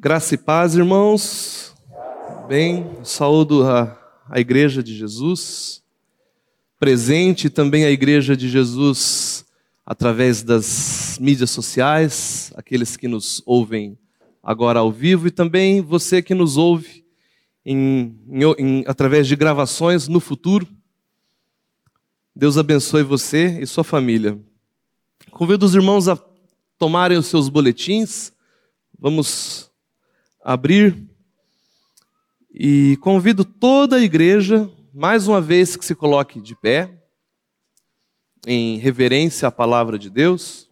Graça e paz, irmãos. Bem, saúdo a, a Igreja de Jesus, presente também a Igreja de Jesus através das mídias sociais, aqueles que nos ouvem agora ao vivo e também você que nos ouve em, em, através de gravações no futuro. Deus abençoe você e sua família. Convido os irmãos a tomarem os seus boletins. Vamos abrir. E convido toda a igreja, mais uma vez, que se coloque de pé, em reverência à palavra de Deus,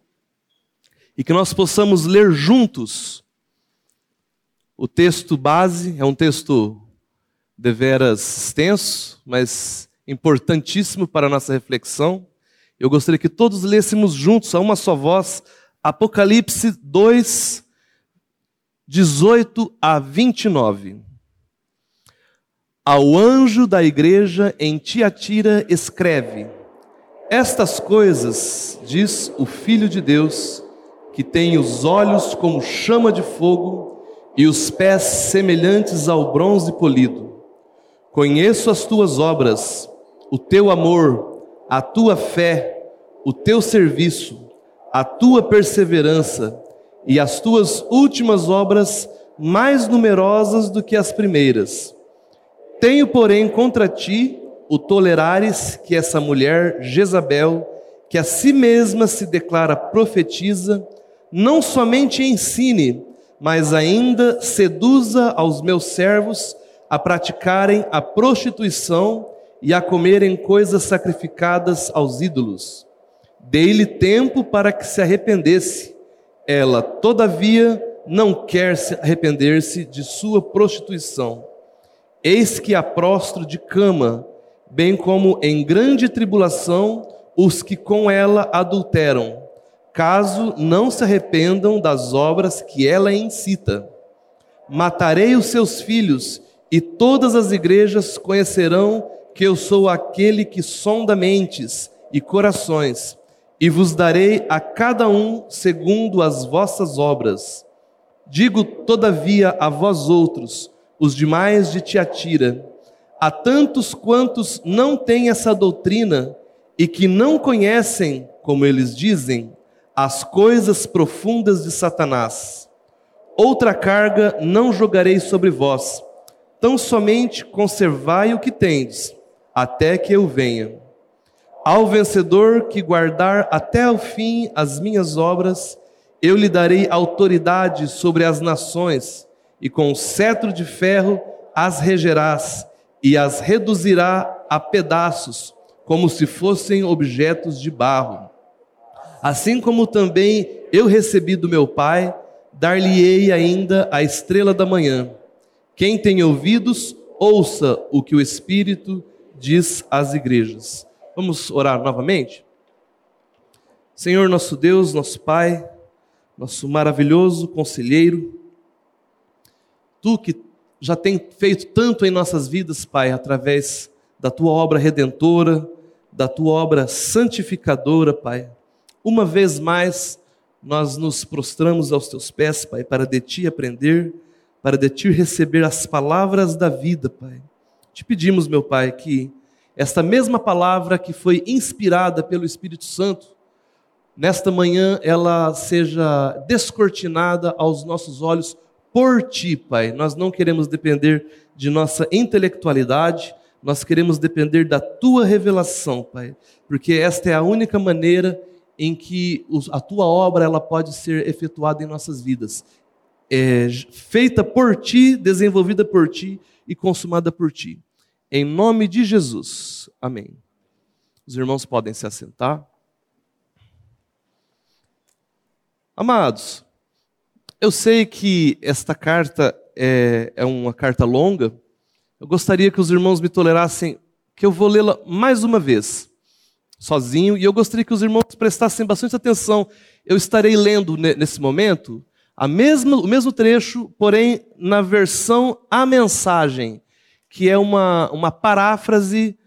e que nós possamos ler juntos o texto base, é um texto deveras extenso, mas importantíssimo para a nossa reflexão. Eu gostaria que todos lêssemos juntos, a uma só voz, Apocalipse 2, 18 a 29. Ao anjo da igreja em Tiatira escreve: Estas coisas diz o Filho de Deus, que tem os olhos como chama de fogo e os pés semelhantes ao bronze polido. Conheço as tuas obras, o teu amor, a tua fé, o teu serviço, a tua perseverança e as tuas últimas obras mais numerosas do que as primeiras. Tenho, porém, contra ti o tolerares que essa mulher, Jezabel, que a si mesma se declara profetiza, não somente ensine, mas ainda seduza aos meus servos a praticarem a prostituição e a comerem coisas sacrificadas aos ídolos. Dei-lhe tempo para que se arrependesse ela, todavia, não quer se arrepender-se de sua prostituição. Eis que a prostro de cama, bem como em grande tribulação os que com ela adulteram, caso não se arrependam das obras que ela incita. Matarei os seus filhos, e todas as igrejas conhecerão que eu sou aquele que sonda mentes e corações e vos darei a cada um segundo as vossas obras. Digo, todavia, a vós outros, os demais de Tiatira, a tantos quantos não têm essa doutrina e que não conhecem, como eles dizem, as coisas profundas de Satanás. Outra carga não jogarei sobre vós, tão somente conservai o que tendes, até que eu venha. Ao vencedor que guardar até o fim as minhas obras, eu lhe darei autoridade sobre as nações, e com cetro de ferro as regerás, e as reduzirá a pedaços, como se fossem objetos de barro. Assim como também eu recebi do meu Pai, dar-lhe-ei ainda a estrela da manhã. Quem tem ouvidos, ouça o que o Espírito diz às igrejas. Vamos orar novamente? Senhor, nosso Deus, nosso Pai, nosso maravilhoso conselheiro, tu que já tem feito tanto em nossas vidas, Pai, através da tua obra redentora, da tua obra santificadora, Pai. Uma vez mais, nós nos prostramos aos teus pés, Pai, para de ti aprender, para de ti receber as palavras da vida, Pai. Te pedimos, meu Pai, que esta mesma palavra que foi inspirada pelo Espírito Santo, nesta manhã ela seja descortinada aos nossos olhos por ti, Pai. Nós não queremos depender de nossa intelectualidade, nós queremos depender da tua revelação, Pai, porque esta é a única maneira em que a tua obra ela pode ser efetuada em nossas vidas. É, feita por ti, desenvolvida por ti e consumada por ti. Em nome de Jesus. Amém. Os irmãos podem se assentar. Amados, eu sei que esta carta é, é uma carta longa. Eu gostaria que os irmãos me tolerassem, que eu vou lê-la mais uma vez, sozinho, e eu gostaria que os irmãos prestassem bastante atenção. Eu estarei lendo nesse momento mesma, o mesmo trecho, porém na versão a mensagem que é uma, uma paráfrase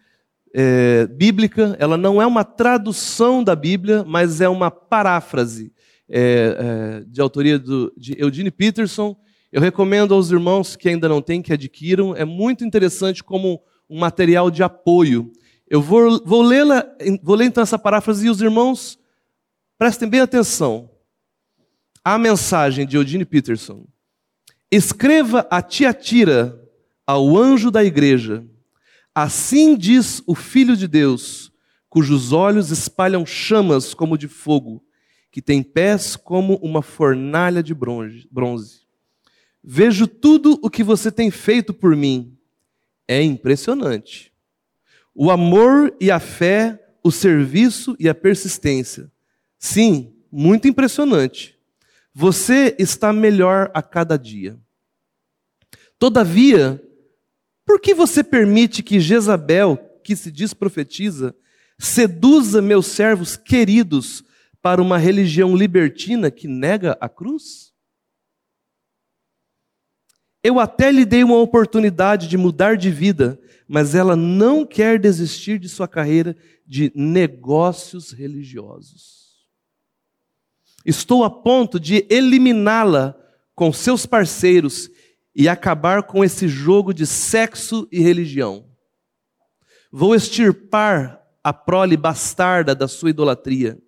é, bíblica, ela não é uma tradução da Bíblia, mas é uma paráfrase é, é, de autoria do, de Eugene Peterson Eu recomendo aos irmãos que ainda não têm que adquiram, é muito interessante como um material de apoio. Eu vou, vou, lê-la, vou ler então essa paráfrase e os irmãos prestem bem atenção. A mensagem de Eugene Peterson. Escreva a Tiatira, ao anjo da igreja. Assim diz o Filho de Deus, cujos olhos espalham chamas como de fogo, que tem pés como uma fornalha de bronze. Vejo tudo o que você tem feito por mim. É impressionante. O amor e a fé, o serviço e a persistência. Sim, muito impressionante. Você está melhor a cada dia. Todavia, por que você permite que Jezabel, que se diz profetiza, seduza meus servos queridos para uma religião libertina que nega a cruz? Eu até lhe dei uma oportunidade de mudar de vida, mas ela não quer desistir de sua carreira de negócios religiosos. Estou a ponto de eliminá-la com seus parceiros e acabar com esse jogo de sexo e religião. Vou extirpar a prole bastarda da sua idolatria.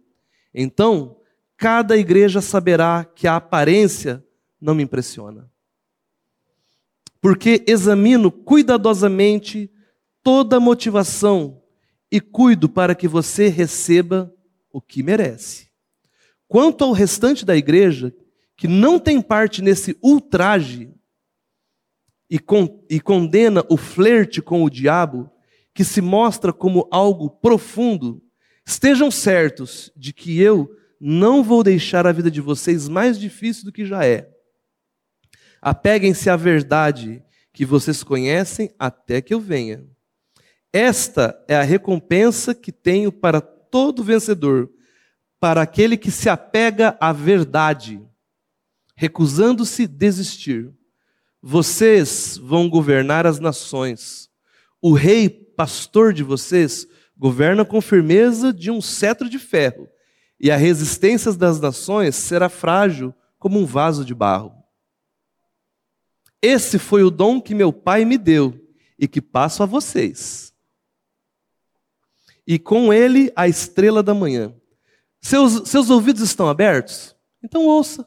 Então, cada igreja saberá que a aparência não me impressiona. Porque examino cuidadosamente toda a motivação e cuido para que você receba o que merece. Quanto ao restante da igreja, que não tem parte nesse ultraje e, con e condena o flerte com o diabo, que se mostra como algo profundo, estejam certos de que eu não vou deixar a vida de vocês mais difícil do que já é. Apeguem-se à verdade que vocês conhecem até que eu venha. Esta é a recompensa que tenho para todo vencedor para aquele que se apega à verdade, recusando-se desistir. Vocês vão governar as nações. O rei pastor de vocês governa com firmeza de um cetro de ferro, e a resistência das nações será frágil como um vaso de barro. Esse foi o dom que meu pai me deu e que passo a vocês. E com ele a estrela da manhã. Seus, seus ouvidos estão abertos? Então ouça.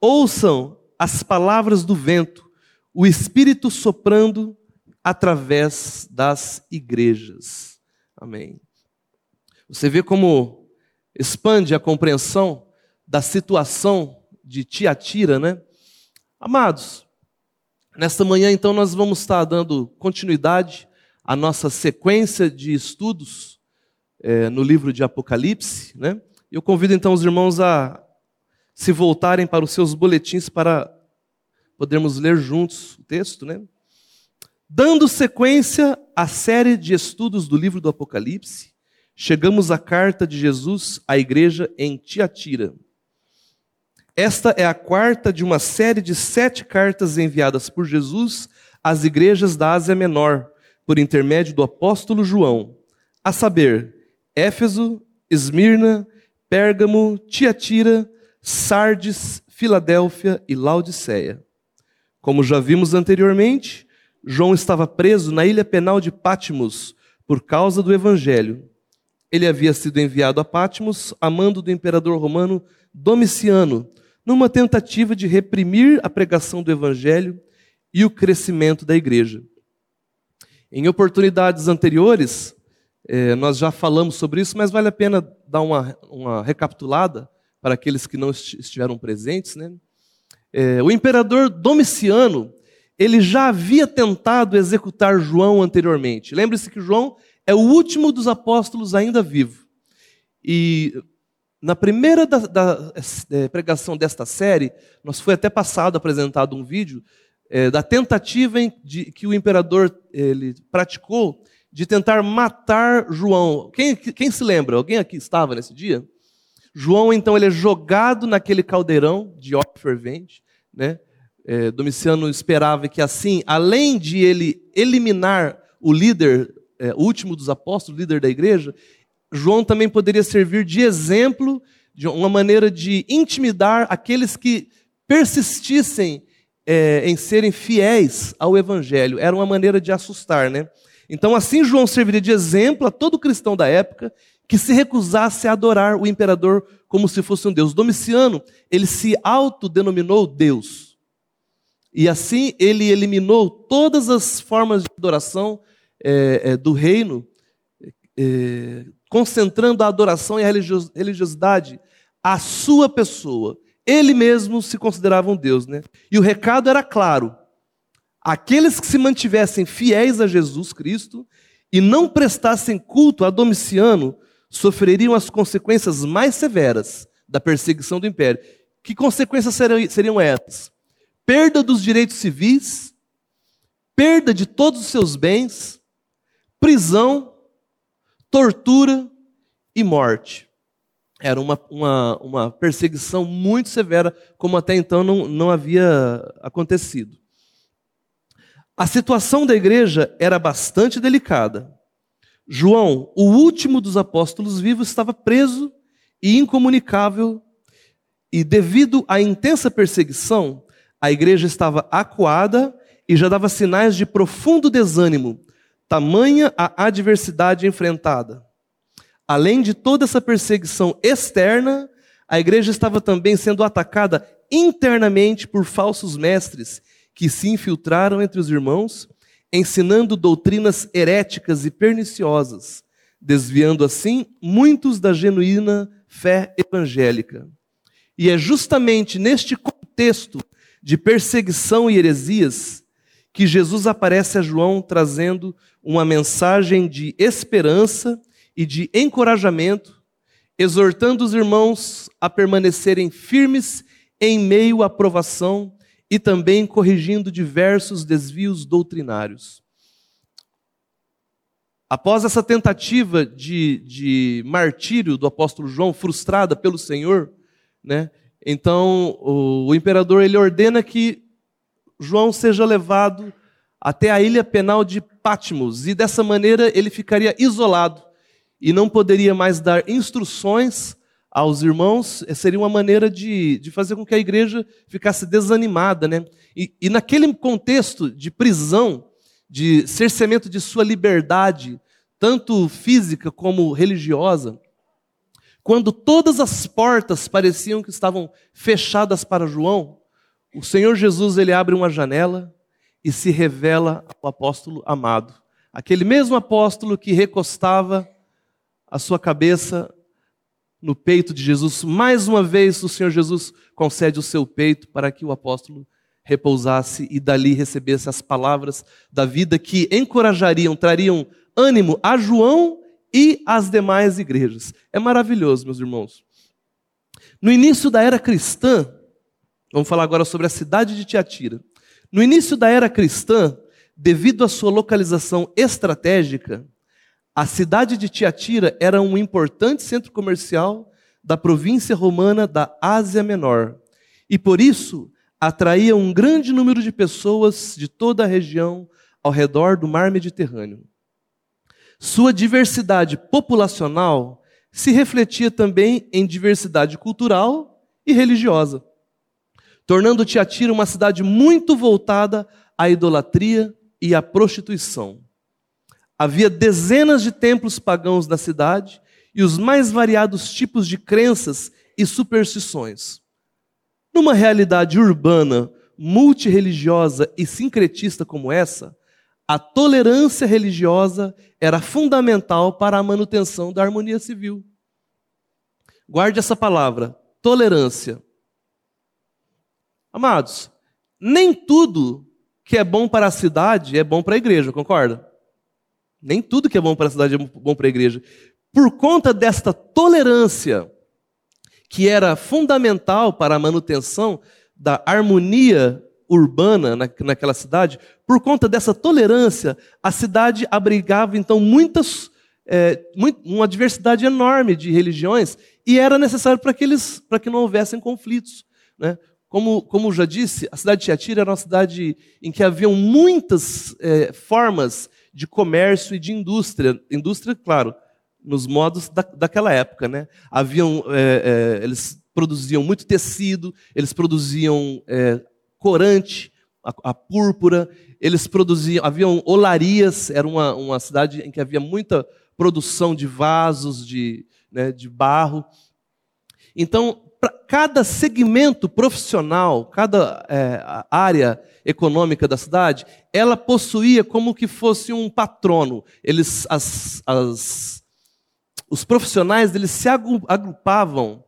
Ouçam as palavras do vento, o Espírito soprando através das igrejas. Amém. Você vê como expande a compreensão da situação de Tiatira, né? Amados, nesta manhã então nós vamos estar dando continuidade à nossa sequência de estudos é, no livro de Apocalipse. Né? Eu convido então os irmãos a se voltarem para os seus boletins para podermos ler juntos o texto. Né? Dando sequência à série de estudos do livro do Apocalipse, chegamos à carta de Jesus à igreja em Tiatira. Esta é a quarta de uma série de sete cartas enviadas por Jesus às igrejas da Ásia Menor, por intermédio do apóstolo João, a saber, Éfeso, Esmirna, Pérgamo, Tiatira, Sardes, Filadélfia e Laodiceia. Como já vimos anteriormente, João estava preso na ilha penal de Patmos por causa do evangelho. Ele havia sido enviado a Patmos a mando do imperador romano Domiciano, numa tentativa de reprimir a pregação do evangelho e o crescimento da igreja. Em oportunidades anteriores, é, nós já falamos sobre isso, mas vale a pena dar uma, uma recapitulada para aqueles que não estiveram presentes. Né? É, o imperador Domiciano, ele já havia tentado executar João anteriormente. Lembre-se que João é o último dos apóstolos ainda vivo. E na primeira da, da, é, pregação desta série, nós foi até passado apresentado um vídeo é, da tentativa de, que o imperador ele praticou de tentar matar João. Quem, quem se lembra? Alguém aqui estava nesse dia? João, então, ele é jogado naquele caldeirão de óleo fervente. Né? É, Domiciano esperava que assim, além de ele eliminar o líder, é, o último dos apóstolos, líder da igreja, João também poderia servir de exemplo, de uma maneira de intimidar aqueles que persistissem é, em serem fiéis ao evangelho. Era uma maneira de assustar, né? Então, assim, João serviria de exemplo a todo cristão da época que se recusasse a adorar o imperador como se fosse um Deus. Domiciano, ele se autodenominou Deus. E assim ele eliminou todas as formas de adoração é, é, do reino, é, concentrando a adoração e a religiosidade à sua pessoa. Ele mesmo se considerava um Deus, né? E o recado era claro: aqueles que se mantivessem fiéis a Jesus Cristo e não prestassem culto a Domiciano sofreriam as consequências mais severas da perseguição do império. Que consequências seriam essas? Perda dos direitos civis, perda de todos os seus bens, prisão, tortura e morte. Era uma, uma, uma perseguição muito severa, como até então não, não havia acontecido. A situação da igreja era bastante delicada. João, o último dos apóstolos vivos, estava preso e incomunicável, e devido à intensa perseguição, a igreja estava acuada e já dava sinais de profundo desânimo, tamanha a adversidade enfrentada. Além de toda essa perseguição externa, a igreja estava também sendo atacada internamente por falsos mestres que se infiltraram entre os irmãos ensinando doutrinas heréticas e perniciosas, desviando assim muitos da genuína fé evangélica. E é justamente neste contexto de perseguição e heresias que Jesus aparece a João trazendo uma mensagem de esperança e de encorajamento, exortando os irmãos a permanecerem firmes em meio à provação e também corrigindo diversos desvios doutrinários. Após essa tentativa de, de martírio do apóstolo João, frustrada pelo Senhor, né, então o, o imperador ele ordena que João seja levado até a ilha penal de Patmos, e dessa maneira ele ficaria isolado e não poderia mais dar instruções aos irmãos, seria uma maneira de, de fazer com que a igreja ficasse desanimada. Né? E, e naquele contexto de prisão, de cerceamento de sua liberdade, tanto física como religiosa, quando todas as portas pareciam que estavam fechadas para João, o Senhor Jesus ele abre uma janela e se revela ao apóstolo amado. Aquele mesmo apóstolo que recostava a sua cabeça no peito de Jesus. Mais uma vez, o Senhor Jesus concede o seu peito para que o apóstolo repousasse e dali recebesse as palavras da vida que encorajariam, trariam ânimo a João e às demais igrejas. É maravilhoso, meus irmãos. No início da era cristã, vamos falar agora sobre a cidade de Tiatira. No início da era cristã, devido à sua localização estratégica, a cidade de Tiatira era um importante centro comercial da província romana da Ásia Menor e por isso atraía um grande número de pessoas de toda a região ao redor do mar Mediterrâneo. Sua diversidade populacional se refletia também em diversidade cultural e religiosa, tornando Tiatira uma cidade muito voltada à idolatria e à prostituição. Havia dezenas de templos pagãos na cidade e os mais variados tipos de crenças e superstições. Numa realidade urbana, multireligiosa e sincretista como essa, a tolerância religiosa era fundamental para a manutenção da harmonia civil. Guarde essa palavra, tolerância. Amados, nem tudo que é bom para a cidade é bom para a igreja, concorda? Nem tudo que é bom para a cidade é bom para a igreja. Por conta desta tolerância, que era fundamental para a manutenção da harmonia urbana naquela cidade, por conta dessa tolerância, a cidade abrigava então muitas, é, uma diversidade enorme de religiões e era necessário para que, eles, para que não houvessem conflitos. Né? Como, como já disse, a cidade de Tiatira era uma cidade em que haviam muitas é, formas de comércio e de indústria. Indústria, claro, nos modos da, daquela época. Né? Haviam, é, é, eles produziam muito tecido, eles produziam é, corante a, a púrpura, eles produziam, haviam olarias, era uma, uma cidade em que havia muita produção de vasos, de, né, de barro. Então, cada segmento profissional, cada é, área econômica da cidade, ela possuía como que fosse um patrono. Eles, as, as, os profissionais eles se agrupavam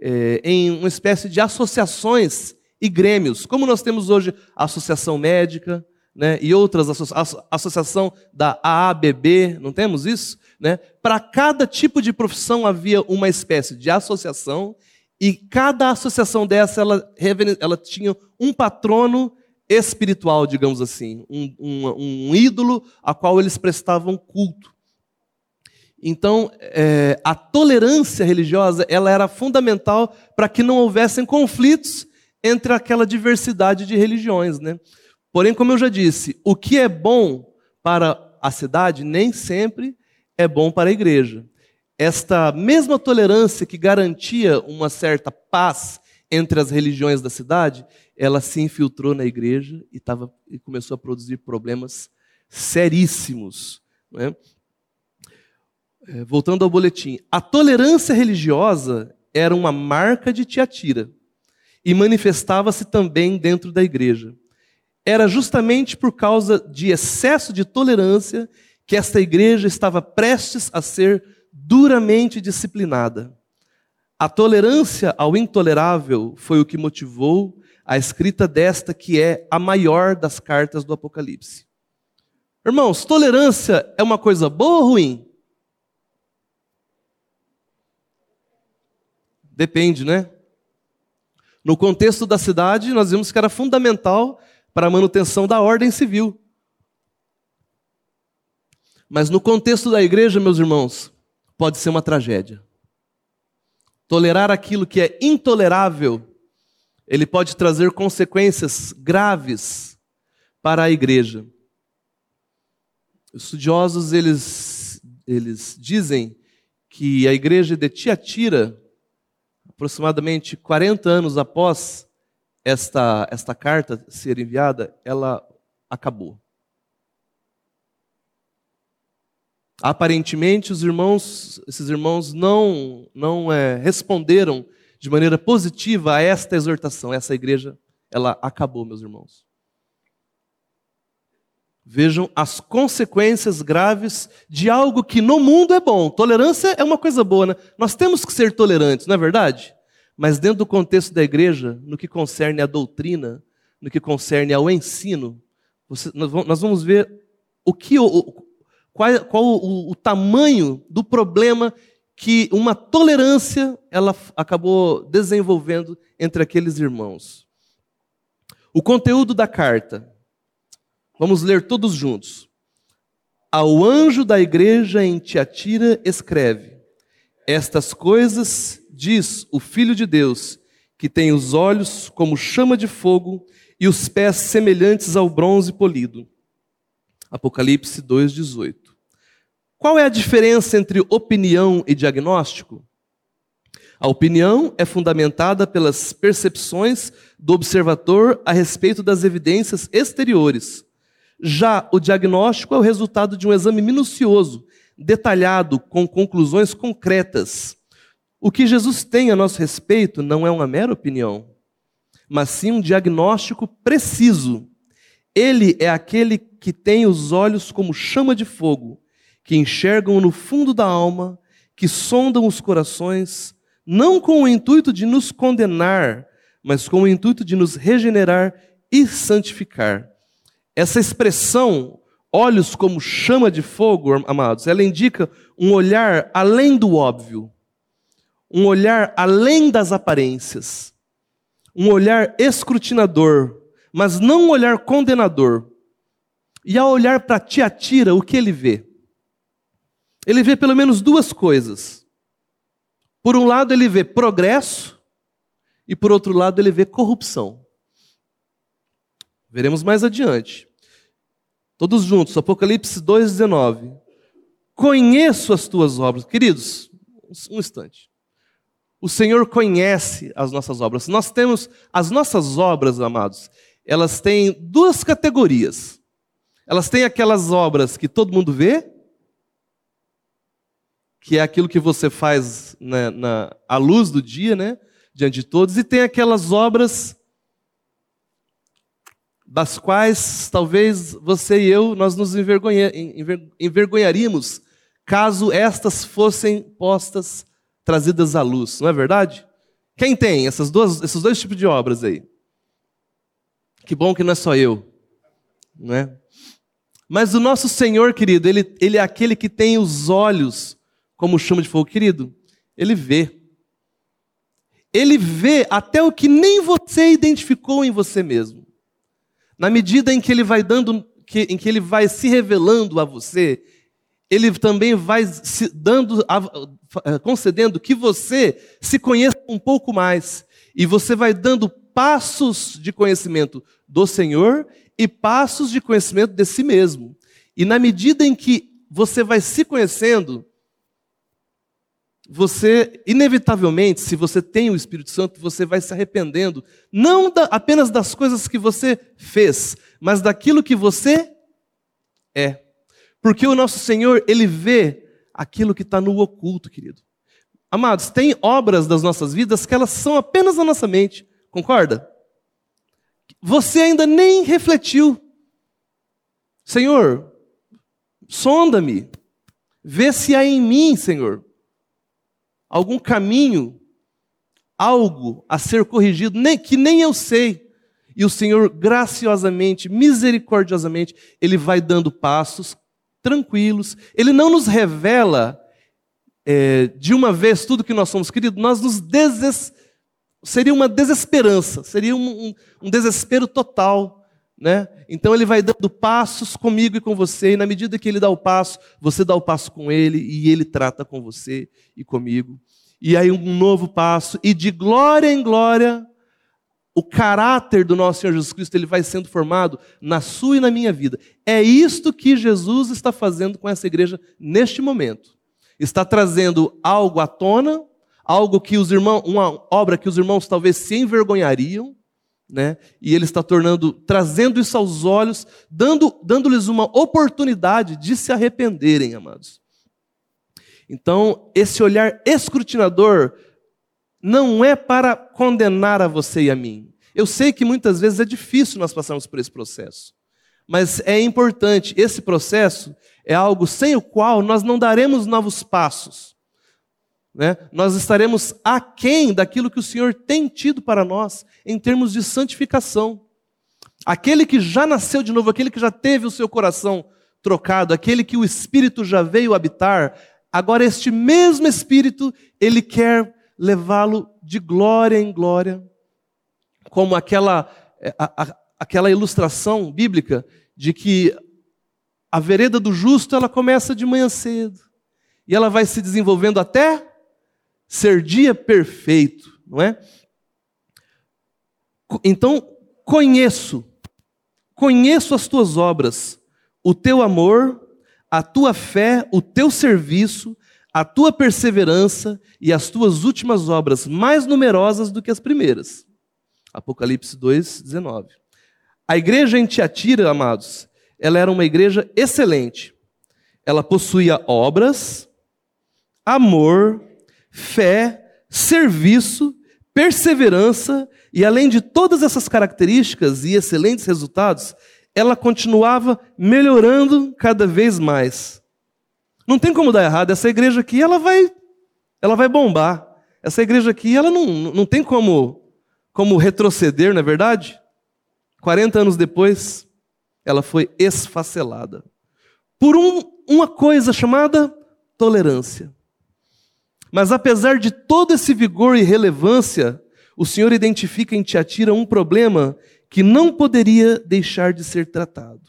é, em uma espécie de associações e grêmios, como nós temos hoje a Associação Médica, né, e outras, a associação da AABB, não temos isso? Né? Para cada tipo de profissão havia uma espécie de associação, e cada associação dessa, ela, ela tinha um patrono espiritual, digamos assim, um, um, um ídolo a qual eles prestavam culto. Então, é, a tolerância religiosa ela era fundamental para que não houvessem conflitos entre aquela diversidade de religiões. Né? Porém, como eu já disse, o que é bom para a cidade nem sempre é bom para a igreja. Esta mesma tolerância que garantia uma certa paz entre as religiões da cidade, ela se infiltrou na igreja e, tava, e começou a produzir problemas seríssimos. É? É, voltando ao boletim, a tolerância religiosa era uma marca de Tiatira e manifestava-se também dentro da igreja. Era justamente por causa de excesso de tolerância que esta igreja estava prestes a ser duramente disciplinada. A tolerância ao intolerável foi o que motivou a escrita desta, que é a maior das cartas do Apocalipse. Irmãos, tolerância é uma coisa boa ou ruim? Depende, né? No contexto da cidade, nós vimos que era fundamental para a manutenção da ordem civil. Mas no contexto da igreja, meus irmãos, pode ser uma tragédia. Tolerar aquilo que é intolerável, ele pode trazer consequências graves para a igreja. Estudiosos eles eles dizem que a igreja de Tiatira aproximadamente 40 anos após esta, esta carta ser enviada, ela acabou. Aparentemente, os irmãos, esses irmãos não, não é, responderam de maneira positiva a esta exortação. Essa igreja, ela acabou, meus irmãos. Vejam as consequências graves de algo que no mundo é bom. Tolerância é uma coisa boa, né? Nós temos que ser tolerantes, não é verdade? Mas dentro do contexto da igreja, no que concerne à doutrina, no que concerne ao ensino, você, nós vamos ver o que, o, qual, qual o, o tamanho do problema que uma tolerância ela acabou desenvolvendo entre aqueles irmãos. O conteúdo da carta Vamos ler todos juntos. Ao anjo da igreja em Tiatira escreve: Estas coisas diz o Filho de Deus, que tem os olhos como chama de fogo e os pés semelhantes ao bronze polido. Apocalipse 2:18. Qual é a diferença entre opinião e diagnóstico? A opinião é fundamentada pelas percepções do observador a respeito das evidências exteriores. Já o diagnóstico é o resultado de um exame minucioso, detalhado, com conclusões concretas. O que Jesus tem a nosso respeito não é uma mera opinião, mas sim um diagnóstico preciso. Ele é aquele que tem os olhos como chama de fogo, que enxergam no fundo da alma, que sondam os corações, não com o intuito de nos condenar, mas com o intuito de nos regenerar e santificar. Essa expressão, olhos como chama de fogo, amados, ela indica um olhar além do óbvio, um olhar além das aparências, um olhar escrutinador, mas não um olhar condenador. E ao olhar para Tiatira, o que ele vê? Ele vê pelo menos duas coisas. Por um lado, ele vê progresso, e por outro lado, ele vê corrupção. Veremos mais adiante. Todos juntos, Apocalipse 2,19. Conheço as tuas obras. Queridos, um instante. O Senhor conhece as nossas obras. Nós temos as nossas obras, amados, elas têm duas categorias. Elas têm aquelas obras que todo mundo vê, que é aquilo que você faz na, na, à luz do dia, né? Diante de todos, e tem aquelas obras das quais talvez você e eu nós nos envergonha, envergonharíamos caso estas fossem postas, trazidas à luz, não é verdade? Quem tem essas duas, esses dois tipos de obras aí? Que bom que não é só eu, não é? Mas o nosso Senhor, querido, ele, ele é aquele que tem os olhos como chama de fogo, querido, ele vê. Ele vê até o que nem você identificou em você mesmo. Na medida em que ele vai dando, em que ele vai se revelando a você, ele também vai se dando, concedendo que você se conheça um pouco mais. E você vai dando passos de conhecimento do Senhor e passos de conhecimento de si mesmo. E na medida em que você vai se conhecendo, você, inevitavelmente, se você tem o Espírito Santo, você vai se arrependendo, não da, apenas das coisas que você fez, mas daquilo que você é. Porque o nosso Senhor, Ele vê aquilo que está no oculto, querido. Amados, tem obras das nossas vidas que elas são apenas na nossa mente, concorda? Você ainda nem refletiu. Senhor, sonda-me, vê se há em mim, Senhor, algum caminho, algo a ser corrigido, nem, que nem eu sei. E o Senhor, graciosamente, misericordiosamente, Ele vai dando passos tranquilos. Ele não nos revela é, de uma vez tudo que nós somos, queridos. nós nos deses... Seria uma desesperança, seria um, um, um desespero total. Né? Então ele vai dando passos comigo e com você, e na medida que ele dá o passo, você dá o passo com ele, e ele trata com você e comigo. E aí um novo passo, e de glória em glória, o caráter do nosso Senhor Jesus Cristo ele vai sendo formado na sua e na minha vida. É isto que Jesus está fazendo com essa igreja neste momento. Está trazendo algo à tona, algo que os irmãos, uma obra que os irmãos talvez se envergonhariam, né? E ele está tornando, trazendo isso aos olhos, dando, dando-lhes uma oportunidade de se arrependerem, amados. Então, esse olhar escrutinador não é para condenar a você e a mim. Eu sei que muitas vezes é difícil nós passarmos por esse processo, mas é importante. Esse processo é algo sem o qual nós não daremos novos passos né, nós estaremos aquém daquilo que o Senhor tem tido para nós em termos de santificação. Aquele que já nasceu de novo, aquele que já teve o seu coração trocado, aquele que o Espírito já veio habitar, agora este mesmo Espírito, ele quer levá-lo de glória em glória, como aquela, é, a, a, aquela ilustração bíblica de que a vereda do justo ela começa de manhã cedo e ela vai se desenvolvendo até ser dia perfeito, não é? Então, conheço, conheço as tuas obras, o teu amor, a tua fé, o teu serviço, a tua perseverança e as tuas últimas obras, mais numerosas do que as primeiras. Apocalipse 2, 19. A igreja em Tiatira, amados, ela era uma igreja excelente. Ela possuía obras, amor, fé, serviço, perseverança, e além de todas essas características e excelentes resultados, ela continuava melhorando cada vez mais. Não tem como dar errado, essa igreja aqui, ela vai ela vai bombar. Essa igreja aqui, ela não, não tem como como retroceder, não é verdade? 40 anos depois, ela foi esfacelada por um, uma coisa chamada tolerância. Mas apesar de todo esse vigor e relevância, o Senhor identifica em Tiatira um problema que não poderia deixar de ser tratado.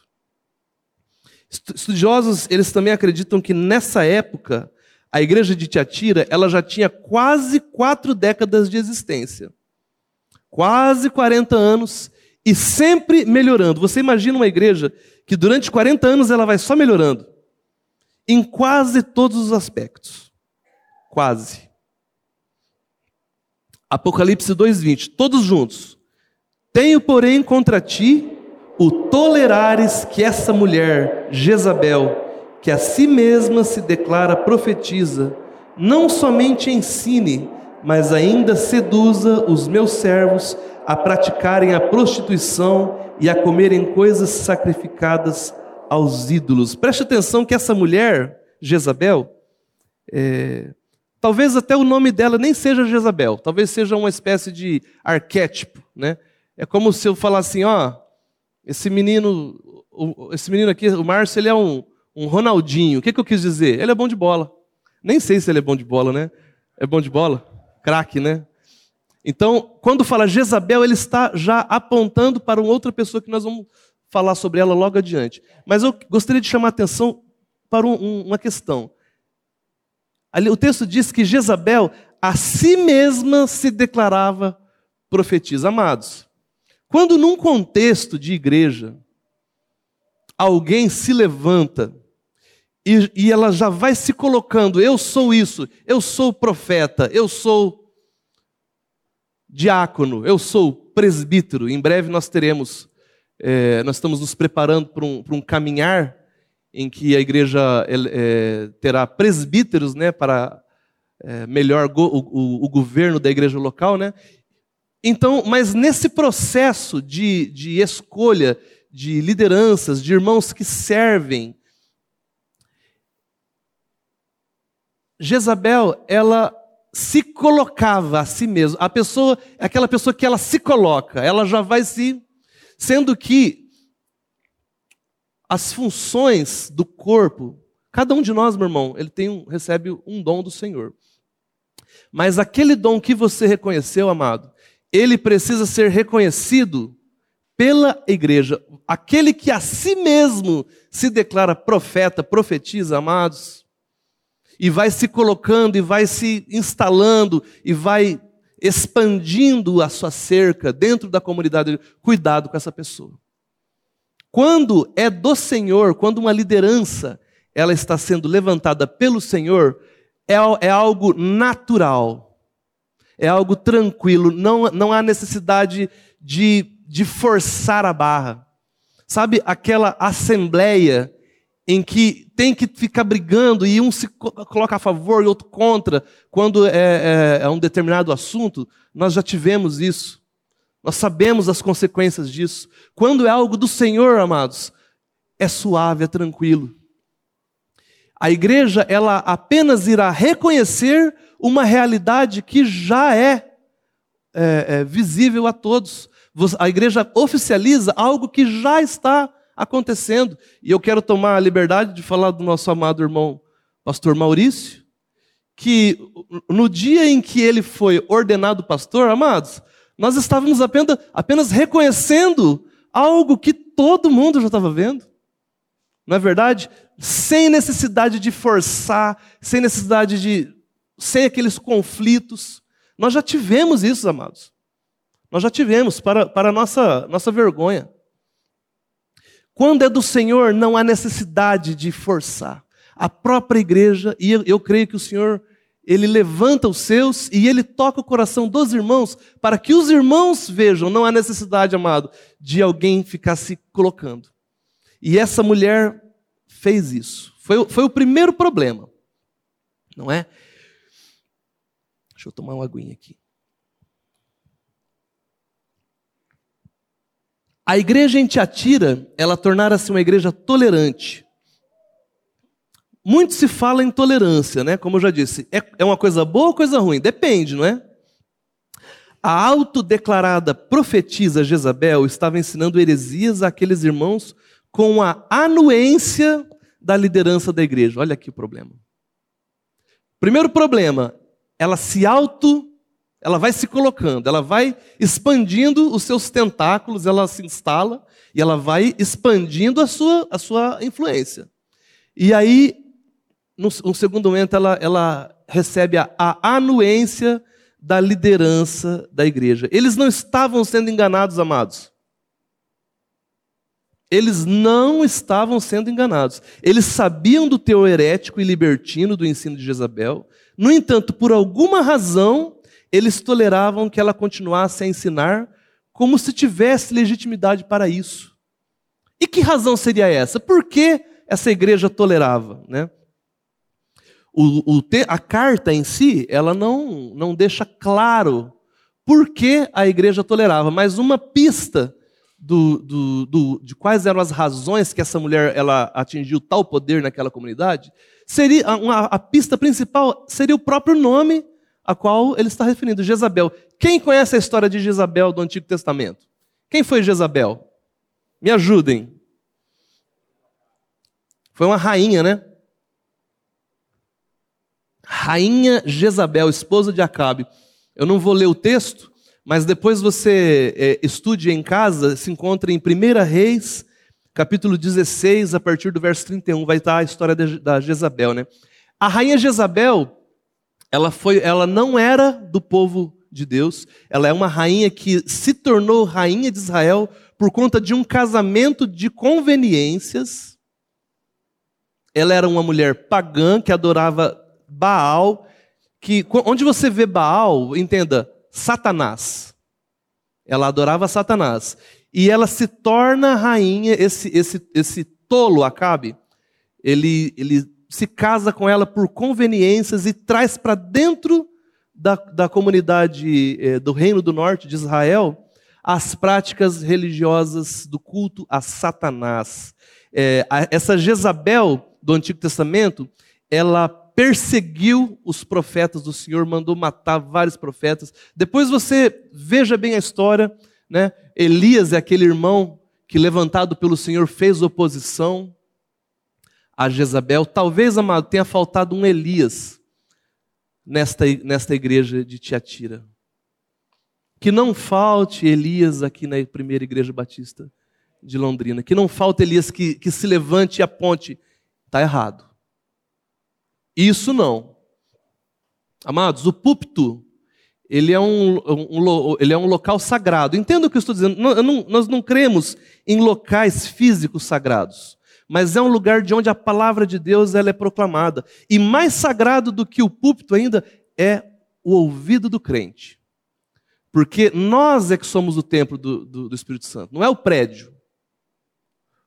Estudiosos, eles também acreditam que nessa época, a igreja de Tiatira, ela já tinha quase quatro décadas de existência. Quase 40 anos e sempre melhorando. Você imagina uma igreja que durante 40 anos ela vai só melhorando. Em quase todos os aspectos. Quase. Apocalipse 2:20, todos juntos. Tenho, porém, contra ti o tolerares que essa mulher, Jezabel, que a si mesma se declara profetiza, não somente ensine, mas ainda seduza os meus servos a praticarem a prostituição e a comerem coisas sacrificadas aos ídolos. Preste atenção que essa mulher, Jezabel, é, talvez até o nome dela nem seja Jezabel, talvez seja uma espécie de arquétipo, né? É como se eu falasse assim, ó, esse menino, esse menino aqui, o Márcio, ele é um, um Ronaldinho. O que, que eu quis dizer? Ele é bom de bola. Nem sei se ele é bom de bola, né? É bom de bola? Craque, né? Então, quando fala Jezabel, ele está já apontando para uma outra pessoa que nós vamos falar sobre ela logo adiante. Mas eu gostaria de chamar a atenção para um, um, uma questão. Ali, o texto diz que Jezabel a si mesma se declarava profetisa. Amados, quando num contexto de igreja, alguém se levanta e, e ela já vai se colocando: eu sou isso, eu sou profeta, eu sou diácono, eu sou presbítero. Em breve nós teremos, é, nós estamos nos preparando para um, para um caminhar em que a igreja é, terá presbíteros, né, para é, melhor go, o, o, governo da igreja local, né? Então, mas nesse processo de, de escolha de lideranças, de irmãos que servem Jezabel, ela se colocava a si mesma. A pessoa, aquela pessoa que ela se coloca, ela já vai se. Sendo que as funções do corpo, cada um de nós, meu irmão, ele tem um, recebe um dom do Senhor. Mas aquele dom que você reconheceu, amado, ele precisa ser reconhecido pela igreja. Aquele que a si mesmo se declara profeta, profetiza, amados, e vai se colocando, e vai se instalando, e vai expandindo a sua cerca dentro da comunidade. Cuidado com essa pessoa. Quando é do Senhor, quando uma liderança ela está sendo levantada pelo Senhor, é, é algo natural, é algo tranquilo, não, não há necessidade de, de forçar a barra. Sabe aquela assembleia em que tem que ficar brigando e um se coloca a favor e outro contra quando é, é, é um determinado assunto, nós já tivemos isso. Nós sabemos as consequências disso. Quando é algo do Senhor, amados, é suave, é tranquilo. A igreja, ela apenas irá reconhecer uma realidade que já é, é, é visível a todos. A igreja oficializa algo que já está acontecendo. E eu quero tomar a liberdade de falar do nosso amado irmão, pastor Maurício, que no dia em que ele foi ordenado pastor, amados, nós estávamos apenas, apenas reconhecendo algo que todo mundo já estava vendo. Não é verdade? Sem necessidade de forçar, sem necessidade de. sem aqueles conflitos. Nós já tivemos isso, amados. Nós já tivemos, para, para nossa, nossa vergonha. Quando é do Senhor, não há necessidade de forçar. A própria igreja, e eu, eu creio que o Senhor, ele levanta os seus e ele toca o coração dos irmãos, para que os irmãos vejam, não há necessidade, amado, de alguém ficar se colocando. E essa mulher fez isso. Foi, foi o primeiro problema, não é? Deixa eu tomar uma aguinha aqui. A igreja em Tiatira, ela tornara-se uma igreja tolerante. Muito se fala em tolerância, né? Como eu já disse, é, é uma coisa boa ou coisa ruim? Depende, não é? A autodeclarada profetisa Jezabel estava ensinando heresias àqueles irmãos com a anuência da liderança da igreja. Olha aqui o problema. Primeiro problema, ela se auto ela vai se colocando, ela vai expandindo os seus tentáculos, ela se instala e ela vai expandindo a sua, a sua influência. E aí, no, segundo momento, ela, ela recebe a, a anuência da liderança da igreja. Eles não estavam sendo enganados, amados. Eles não estavam sendo enganados. Eles sabiam do teu herético e libertino do ensino de Jezabel. No entanto, por alguma razão, eles toleravam que ela continuasse a ensinar como se tivesse legitimidade para isso. E que razão seria essa? Por que essa igreja tolerava? Né? O, o, a carta em si, ela não, não deixa claro por que a igreja tolerava, mas uma pista do, do, do, de quais eram as razões que essa mulher ela atingiu tal poder naquela comunidade, seria uma, a pista principal seria o próprio nome a qual ele está referindo, Jezabel. Quem conhece a história de Jezabel do Antigo Testamento? Quem foi Jezabel? Me ajudem. Foi uma rainha, né? Rainha Jezabel, esposa de Acabe. Eu não vou ler o texto, mas depois você é, estude em casa, se encontra em 1 Reis, capítulo 16, a partir do verso 31, vai estar a história de, da Jezabel, né? A rainha Jezabel, ela foi, ela não era do povo de Deus, ela é uma rainha que se tornou rainha de Israel por conta de um casamento de conveniências. Ela era uma mulher pagã que adorava Baal, que onde você vê Baal, entenda, Satanás. Ela adorava Satanás. E ela se torna rainha, esse, esse, esse tolo Acabe, ele, ele se casa com ela por conveniências e traz para dentro da, da comunidade eh, do Reino do Norte de Israel as práticas religiosas do culto a Satanás. É, a, essa Jezabel do Antigo Testamento, ela perseguiu os profetas do Senhor, mandou matar vários profetas. Depois você veja bem a história, né? Elias é aquele irmão que, levantado pelo Senhor, fez oposição a Jezabel. Talvez, amado, tenha faltado um Elias nesta, nesta igreja de Tiatira. Que não falte Elias aqui na primeira igreja batista de Londrina. Que não falte Elias que, que se levante e aponte. Está errado. Isso não. Amados, o púlpito, ele é um, um, ele é um local sagrado. Entenda o que eu estou dizendo. Não, nós não cremos em locais físicos sagrados, mas é um lugar de onde a palavra de Deus ela é proclamada. E mais sagrado do que o púlpito ainda é o ouvido do crente. Porque nós é que somos o templo do, do, do Espírito Santo, não é o prédio.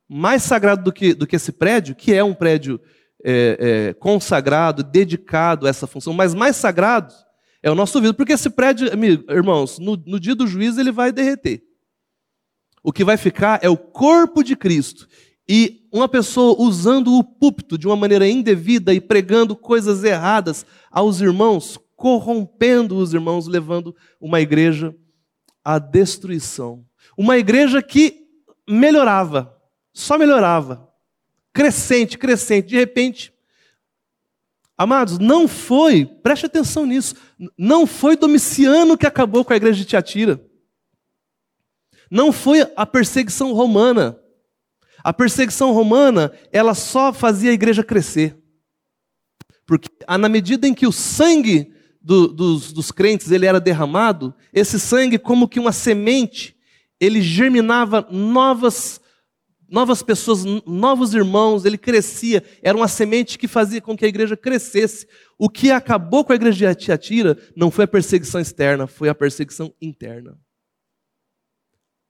Mais sagrado do que, do que esse prédio, que é um prédio é, é, consagrado, dedicado a essa função, mas mais sagrado é o nosso ouvido, porque esse prédio, amigo, irmãos, no, no dia do juízo ele vai derreter. O que vai ficar é o corpo de Cristo. E uma pessoa usando o púlpito de uma maneira indevida e pregando coisas erradas aos irmãos, corrompendo os irmãos, levando uma igreja à destruição. Uma igreja que melhorava, só melhorava crescente, crescente. De repente, amados, não foi, preste atenção nisso, não foi Domiciano que acabou com a igreja de Tiatira. Não foi a perseguição romana. A perseguição romana, ela só fazia a igreja crescer. Porque na medida em que o sangue do, dos, dos crentes ele era derramado, esse sangue, como que uma semente, ele germinava novas novas pessoas, novos irmãos, ele crescia, era uma semente que fazia com que a igreja crescesse. O que acabou com a igreja de Tiatira não foi a perseguição externa, foi a perseguição interna.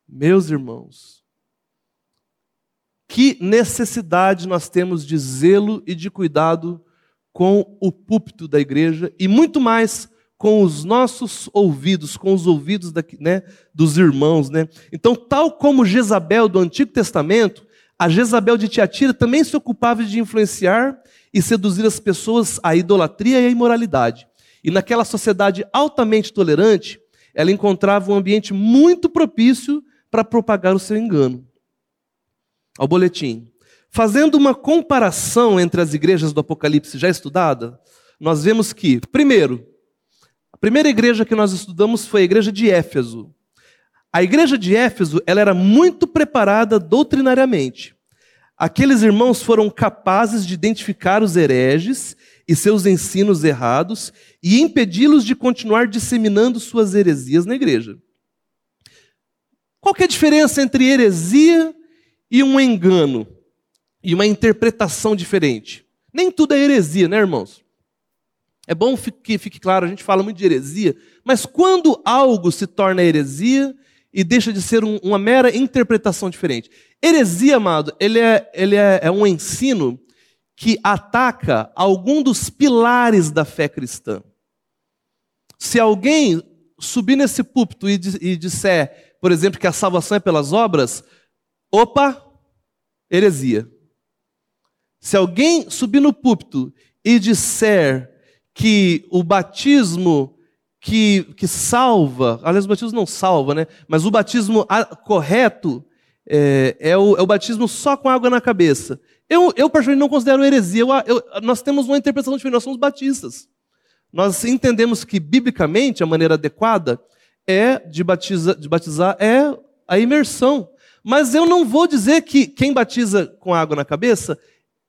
Meus irmãos, que necessidade nós temos de zelo e de cuidado com o púlpito da igreja e muito mais com os nossos ouvidos, com os ouvidos daqui, né, dos irmãos. Né? Então, tal como Jezabel do Antigo Testamento, a Jezabel de Tiatira também se ocupava de influenciar e seduzir as pessoas à idolatria e à imoralidade. E naquela sociedade altamente tolerante, ela encontrava um ambiente muito propício para propagar o seu engano. Ao boletim. Fazendo uma comparação entre as igrejas do Apocalipse já estudada, nós vemos que, primeiro, primeira igreja que nós estudamos foi a igreja de Éfeso. A igreja de Éfeso ela era muito preparada doutrinariamente. Aqueles irmãos foram capazes de identificar os hereges e seus ensinos errados e impedi-los de continuar disseminando suas heresias na igreja. Qual é a diferença entre heresia e um engano e uma interpretação diferente? Nem tudo é heresia, né, irmãos? É bom que fique claro, a gente fala muito de heresia, mas quando algo se torna heresia e deixa de ser um, uma mera interpretação diferente. Heresia, amado, ele, é, ele é, é um ensino que ataca algum dos pilares da fé cristã. Se alguém subir nesse púlpito e, e disser, por exemplo, que a salvação é pelas obras, opa, heresia. Se alguém subir no púlpito e disser que o batismo que, que salva, aliás, o batismo não salva, né? Mas o batismo correto é, é, o, é o, batismo só com água na cabeça. Eu, eu particularmente, não considero heresia. Eu, eu, nós temos uma interpretação diferente, nós somos batistas. Nós entendemos que, biblicamente, a maneira adequada é de, batiza, de batizar é a imersão. Mas eu não vou dizer que quem batiza com água na cabeça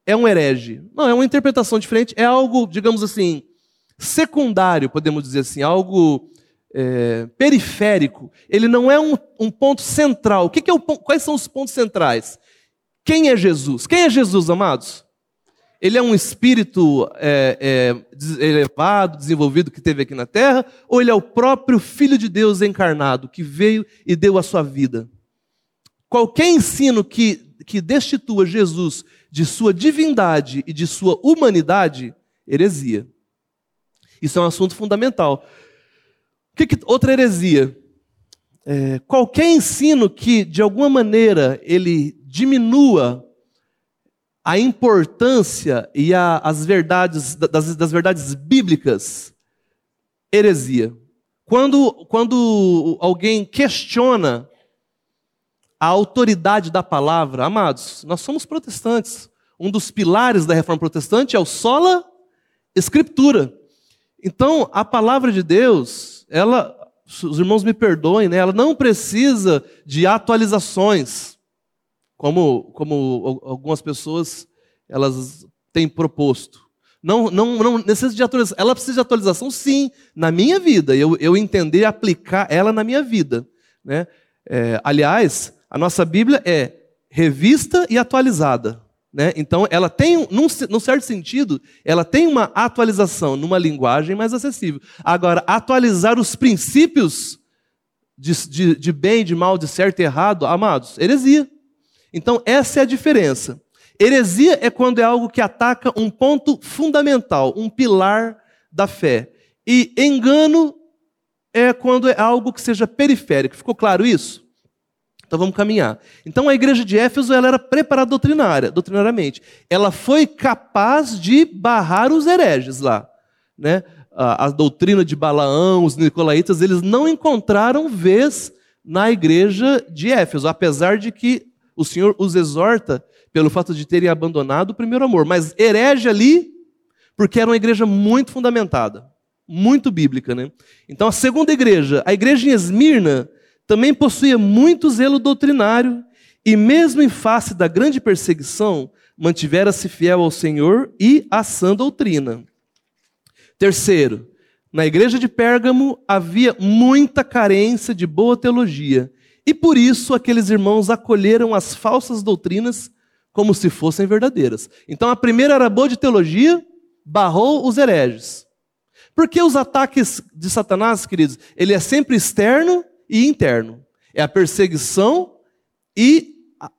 é um herege. Não, é uma interpretação diferente, é algo, digamos assim, secundário, podemos dizer assim, algo é, periférico. Ele não é um, um ponto central. O que, que é o, quais são os pontos centrais? Quem é Jesus? Quem é Jesus, amados? Ele é um espírito é, é, elevado, desenvolvido que teve aqui na terra, ou ele é o próprio Filho de Deus encarnado que veio e deu a sua vida? Qualquer ensino que, que destitua Jesus de sua divindade e de sua humanidade, heresia. Isso é um assunto fundamental. Que, que outra heresia? É, qualquer ensino que, de alguma maneira, ele diminua a importância e a, as verdades das, das, verdades bíblicas, heresia. Quando, quando alguém questiona a autoridade da palavra, amados, nós somos protestantes. Um dos pilares da reforma protestante é o sola escritura. Então, a palavra de Deus, ela, os irmãos me perdoem, né? ela não precisa de atualizações, como, como algumas pessoas elas têm proposto. Não, não, não necessita de atualização. Ela precisa de atualização, sim, na minha vida. Eu, eu entender e aplicar ela na minha vida. Né? É, aliás, a nossa Bíblia é revista e atualizada. Né? Então, ela tem, num, num, certo sentido, ela tem uma atualização numa linguagem mais acessível. Agora, atualizar os princípios de, de, de bem, de mal, de certo e errado, amados, heresia. Então, essa é a diferença. Heresia é quando é algo que ataca um ponto fundamental, um pilar da fé. E engano é quando é algo que seja periférico. Ficou claro isso? Então vamos caminhar. Então a igreja de Éfeso ela era preparada doutrinária, doutrinariamente. Ela foi capaz de barrar os hereges lá. Né? A, a doutrina de Balaão, os nicolaítas, eles não encontraram vez na igreja de Éfeso, apesar de que o Senhor os exorta pelo fato de terem abandonado o primeiro amor. Mas herege ali, porque era uma igreja muito fundamentada, muito bíblica. Né? Então a segunda igreja, a igreja em Esmirna, também possuía muito zelo doutrinário e, mesmo em face da grande perseguição, mantivera-se fiel ao Senhor e à sã doutrina. Terceiro, na igreja de Pérgamo havia muita carência de boa teologia, e por isso aqueles irmãos acolheram as falsas doutrinas como se fossem verdadeiras. Então a primeira era boa de teologia, barrou os hereges. Porque os ataques de Satanás, queridos, ele é sempre externo e interno. É a perseguição e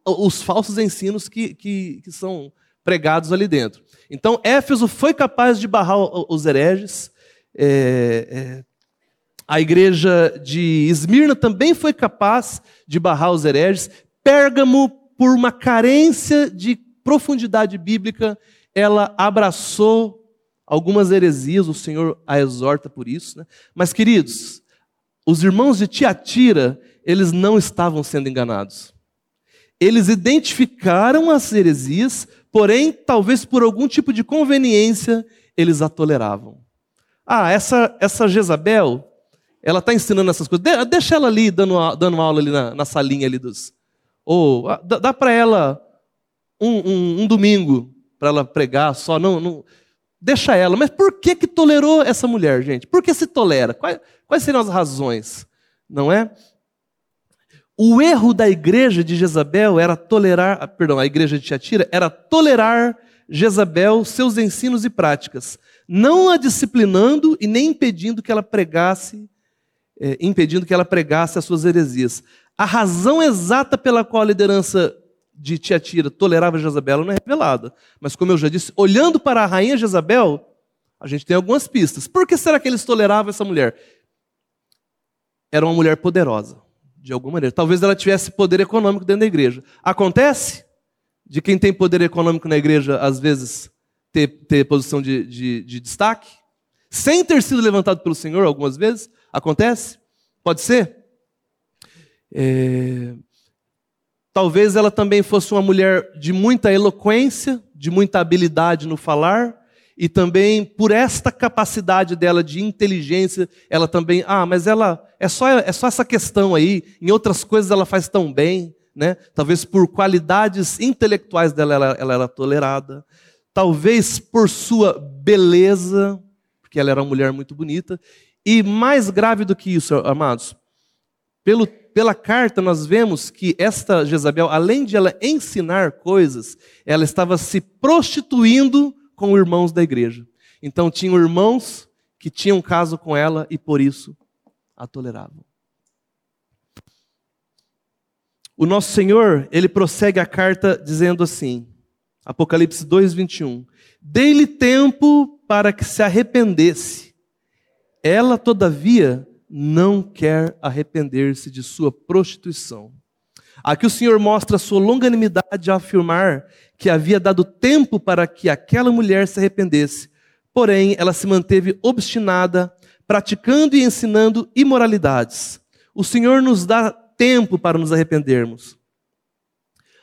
os falsos ensinos que, que, que são pregados ali dentro. Então, Éfeso foi capaz de barrar os hereges. É, é, a igreja de Esmirna também foi capaz de barrar os hereges. Pérgamo, por uma carência de profundidade bíblica, ela abraçou algumas heresias, o Senhor a exorta por isso. Né? Mas, queridos, os irmãos de Tiatira, eles não estavam sendo enganados. Eles identificaram as heresias, porém, talvez por algum tipo de conveniência, eles a toleravam. Ah, essa, essa Jezabel, ela está ensinando essas coisas. De, deixa ela ali, dando, dando aula ali na, na salinha ali dos. Ou dá, dá para ela um, um, um domingo para ela pregar só. Não, não, deixa ela. Mas por que, que tolerou essa mulher, gente? Por que se tolera? Quais, quais seriam as razões? Não é? O erro da igreja de Jezabel era tolerar, ah, perdão, a igreja de Tiatira era tolerar Jezabel, seus ensinos e práticas, não a disciplinando e nem impedindo que ela pregasse é, impedindo que ela pregasse as suas heresias. A razão exata pela qual a liderança de Tiatira tolerava Jezabel não é revelada. Mas, como eu já disse, olhando para a rainha Jezabel, a gente tem algumas pistas. Por que será que eles toleravam essa mulher? Era uma mulher poderosa, de alguma maneira. Talvez ela tivesse poder econômico dentro da igreja. Acontece de quem tem poder econômico na igreja, às vezes, ter, ter posição de, de, de destaque, sem ter sido levantado pelo Senhor algumas vezes. Acontece? Pode ser? É... Talvez ela também fosse uma mulher de muita eloquência, de muita habilidade no falar, e também por esta capacidade dela de inteligência, ela também, ah, mas ela é só é só essa questão aí, em outras coisas ela faz tão bem, né? Talvez por qualidades intelectuais dela ela, ela era tolerada, talvez por sua beleza, porque ela era uma mulher muito bonita, e mais grave do que isso, amados, pelo pela carta nós vemos que esta Jezabel, além de ela ensinar coisas, ela estava se prostituindo com irmãos da igreja. Então tinham irmãos que tinham caso com ela e por isso a toleravam. O nosso Senhor, ele prossegue a carta dizendo assim, Apocalipse 2:21. Dei-lhe tempo para que se arrependesse. Ela todavia não quer arrepender-se de sua prostituição. Aqui o Senhor mostra a sua longanimidade ao afirmar que havia dado tempo para que aquela mulher se arrependesse, porém ela se manteve obstinada, praticando e ensinando imoralidades. O Senhor nos dá tempo para nos arrependermos.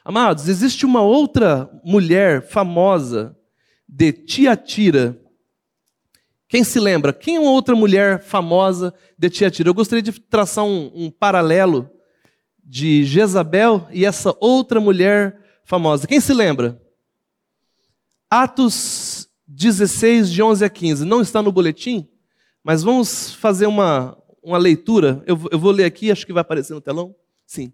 Amados, existe uma outra mulher famosa de Tiatira, quem se lembra? Quem é uma outra mulher famosa de Tiatira? Eu gostaria de traçar um, um paralelo de Jezabel e essa outra mulher famosa. Quem se lembra? Atos 16, de 11 a 15. Não está no boletim, mas vamos fazer uma, uma leitura. Eu, eu vou ler aqui, acho que vai aparecer no telão. Sim.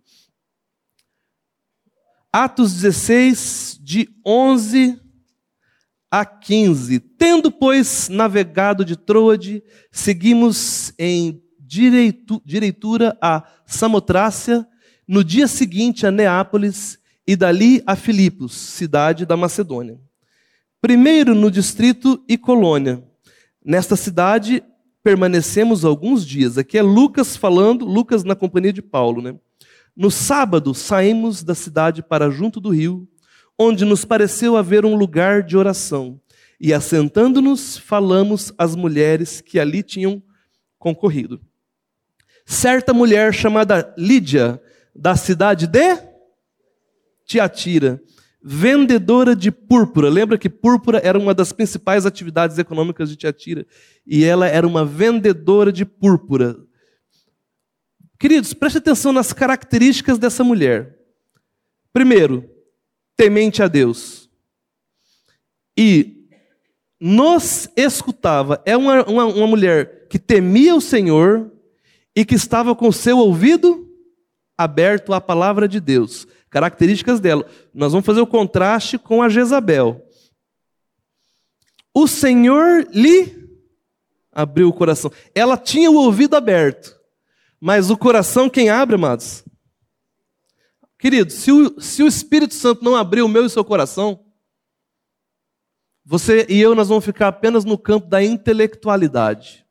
Atos 16, de 11 a 15. Tendo, pois, navegado de Troade, seguimos em direitu, direitura a Samotrácia, no dia seguinte a Neápolis e dali a Filipos, cidade da Macedônia. Primeiro no distrito e colônia. Nesta cidade permanecemos alguns dias. Aqui é Lucas falando, Lucas na companhia de Paulo, né? No sábado saímos da cidade para junto do rio onde nos pareceu haver um lugar de oração. E assentando-nos, falamos às mulheres que ali tinham concorrido. Certa mulher chamada Lídia, da cidade de Tiatira, vendedora de púrpura. Lembra que púrpura era uma das principais atividades econômicas de Tiatira? E ela era uma vendedora de púrpura. Queridos, preste atenção nas características dessa mulher. Primeiro, temente a Deus. E nos escutava. É uma, uma, uma mulher que temia o Senhor e que estava com seu ouvido aberto à palavra de Deus. Características dela. Nós vamos fazer o contraste com a Jezabel. O Senhor lhe abriu o coração. Ela tinha o ouvido aberto, mas o coração quem abre, amados? Querido, se o, se o Espírito Santo não abrir o meu e o seu coração, você e eu nós vamos ficar apenas no campo da intelectualidade.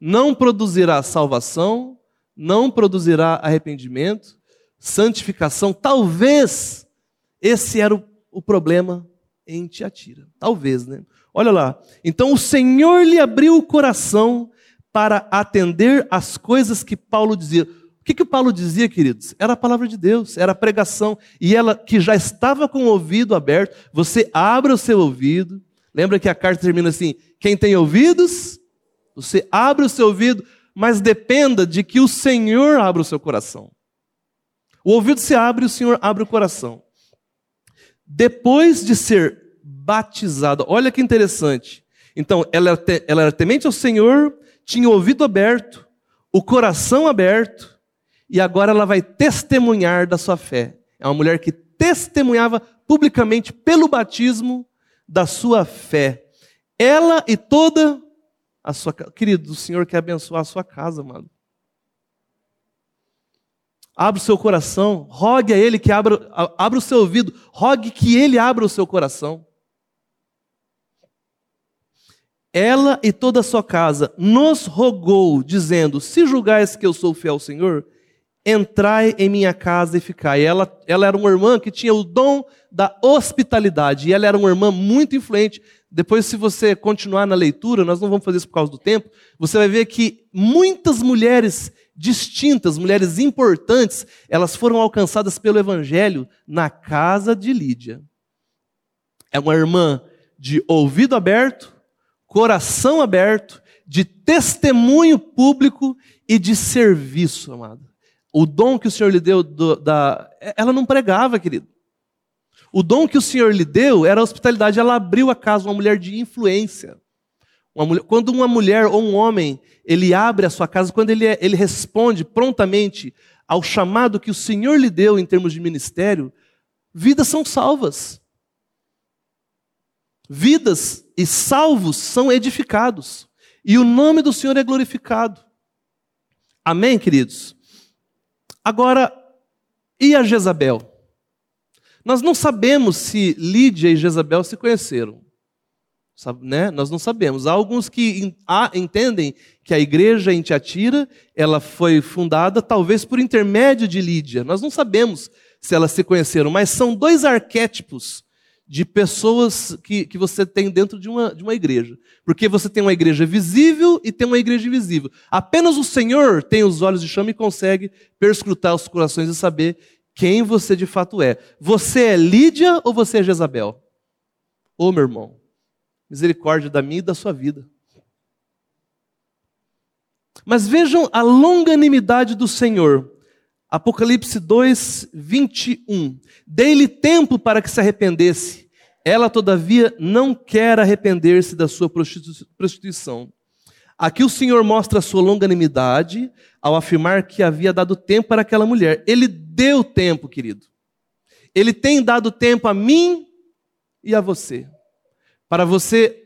Não produzirá salvação, não produzirá arrependimento, santificação. Talvez esse era o, o problema em Tiatira. Talvez, né? Olha lá. Então o Senhor lhe abriu o coração para atender às coisas que Paulo dizia. O que, que Paulo dizia, queridos? Era a palavra de Deus, era a pregação. E ela que já estava com o ouvido aberto, você abre o seu ouvido. Lembra que a carta termina assim: quem tem ouvidos, você abre o seu ouvido, mas dependa de que o Senhor abra o seu coração. O ouvido se abre e o Senhor abre o coração. Depois de ser batizada, olha que interessante. Então, ela era temente ao Senhor, tinha o ouvido aberto, o coração aberto, e agora ela vai testemunhar da sua fé. É uma mulher que testemunhava publicamente pelo batismo da sua fé. Ela e toda a sua casa. Querido, o Senhor quer abençoar a sua casa, amado. abra o seu coração, rogue a Ele que abra, abra o seu ouvido, rogue que Ele abra o seu coração. Ela e toda a sua casa nos rogou, dizendo: Se julgais que eu sou fiel ao Senhor, entrai em minha casa e ficai. Ela, ela era uma irmã que tinha o dom da hospitalidade, e ela era uma irmã muito influente. Depois, se você continuar na leitura, nós não vamos fazer isso por causa do tempo, você vai ver que muitas mulheres distintas, mulheres importantes, elas foram alcançadas pelo Evangelho na casa de Lídia. É uma irmã de ouvido aberto, coração aberto, de testemunho público e de serviço, amado. O dom que o Senhor lhe deu, do, da, ela não pregava, querido. O dom que o Senhor lhe deu era a hospitalidade. Ela abriu a casa, uma mulher de influência. Uma mulher, quando uma mulher ou um homem ele abre a sua casa, quando ele, é, ele responde prontamente ao chamado que o Senhor lhe deu em termos de ministério, vidas são salvas. Vidas e salvos são edificados. E o nome do Senhor é glorificado. Amém, queridos? Agora, e a Jezabel? Nós não sabemos se Lídia e Jezabel se conheceram. Sabe, né? Nós não sabemos. Há alguns que entendem que a igreja em Tiatira ela foi fundada talvez por intermédio de Lídia. Nós não sabemos se elas se conheceram, mas são dois arquétipos de pessoas que, que você tem dentro de uma, de uma igreja. Porque você tem uma igreja visível e tem uma igreja invisível. Apenas o Senhor tem os olhos de chama e consegue perscrutar os corações e saber quem você de fato é. Você é Lídia ou você é Jezabel? Ô oh, meu irmão, misericórdia da minha e da sua vida. Mas vejam a longanimidade do Senhor. Apocalipse 2, 21. Dei-lhe tempo para que se arrependesse. Ela, todavia, não quer arrepender-se da sua prostituição. Aqui o Senhor mostra a sua longanimidade ao afirmar que havia dado tempo para aquela mulher. Ele deu tempo, querido. Ele tem dado tempo a mim e a você. Para você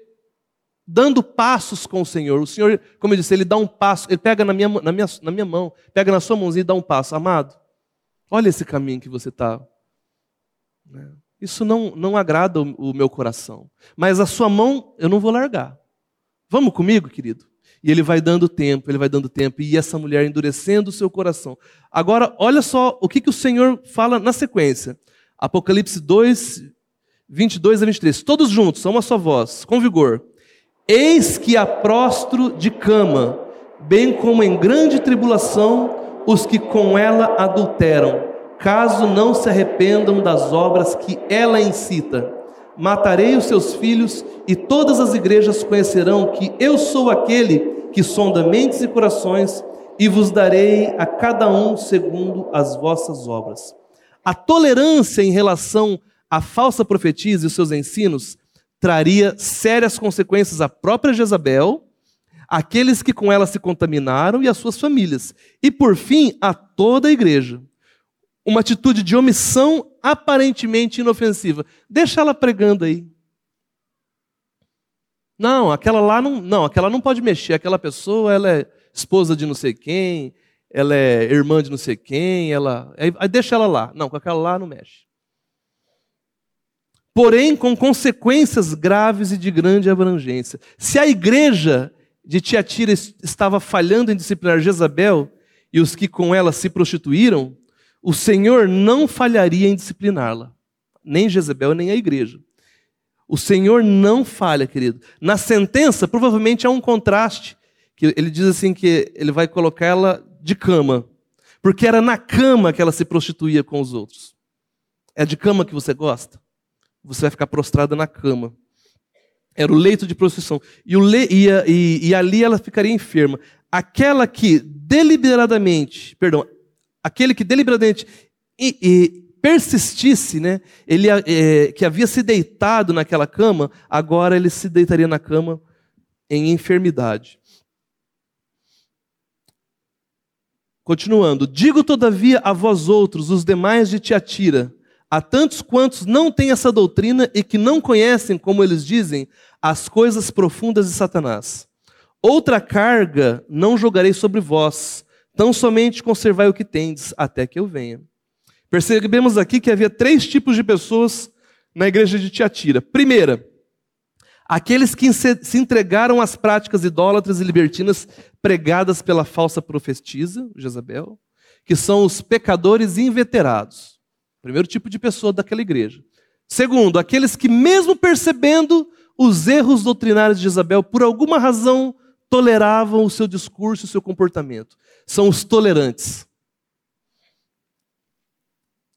dando passos com o Senhor. O Senhor, como eu disse, ele dá um passo, ele pega na minha, na minha, na minha mão, pega na sua mãozinha e dá um passo. Amado, olha esse caminho que você está. Né? Isso não, não agrada o, o meu coração. Mas a sua mão eu não vou largar. Vamos comigo, querido? E ele vai dando tempo, ele vai dando tempo, e essa mulher endurecendo o seu coração. Agora, olha só o que, que o Senhor fala na sequência. Apocalipse 2, 22 a 23. Todos juntos, a uma só voz, com vigor. Eis que há prostro de cama, bem como em grande tribulação os que com ela adulteram, caso não se arrependam das obras que ela incita. Matarei os seus filhos, e todas as igrejas conhecerão que eu sou aquele que sonda mentes e corações, e vos darei a cada um segundo as vossas obras. A tolerância em relação à falsa profetisa e os seus ensinos traria sérias consequências à própria Jezabel, aqueles que com ela se contaminaram e às suas famílias, e por fim a toda a igreja. Uma atitude de omissão aparentemente inofensiva. Deixa ela pregando aí. Não, aquela lá não, não, aquela não pode mexer, aquela pessoa, ela é esposa de não sei quem, ela é irmã de não sei quem, ela, aí, aí deixa ela lá. Não, com aquela lá não mexe porém com consequências graves e de grande abrangência. Se a igreja de Tiatira estava falhando em disciplinar Jezabel e os que com ela se prostituíram, o Senhor não falharia em discipliná-la, nem Jezabel, nem a igreja. O Senhor não falha, querido. Na sentença, provavelmente há um contraste, que ele diz assim que ele vai colocar ela de cama, porque era na cama que ela se prostituía com os outros. É de cama que você gosta? você vai ficar prostrada na cama. Era o leito de prostituição. E, le... e, e, e ali ela ficaria enferma. Aquela que deliberadamente, perdão, aquele que deliberadamente persistisse, né, ele é, que havia se deitado naquela cama, agora ele se deitaria na cama em enfermidade. Continuando, digo todavia a vós outros, os demais de Tiatira, Há tantos quantos não têm essa doutrina e que não conhecem, como eles dizem, as coisas profundas de Satanás. Outra carga não jogarei sobre vós, Tão somente conservai o que tendes, até que eu venha. Percebemos aqui que havia três tipos de pessoas na igreja de Tiatira. Primeira, aqueles que se entregaram às práticas idólatras e libertinas pregadas pela falsa profetisa, Jezabel, que são os pecadores inveterados. Primeiro tipo de pessoa daquela igreja. Segundo, aqueles que, mesmo percebendo os erros doutrinários de Jezabel, por alguma razão toleravam o seu discurso, o seu comportamento. São os tolerantes.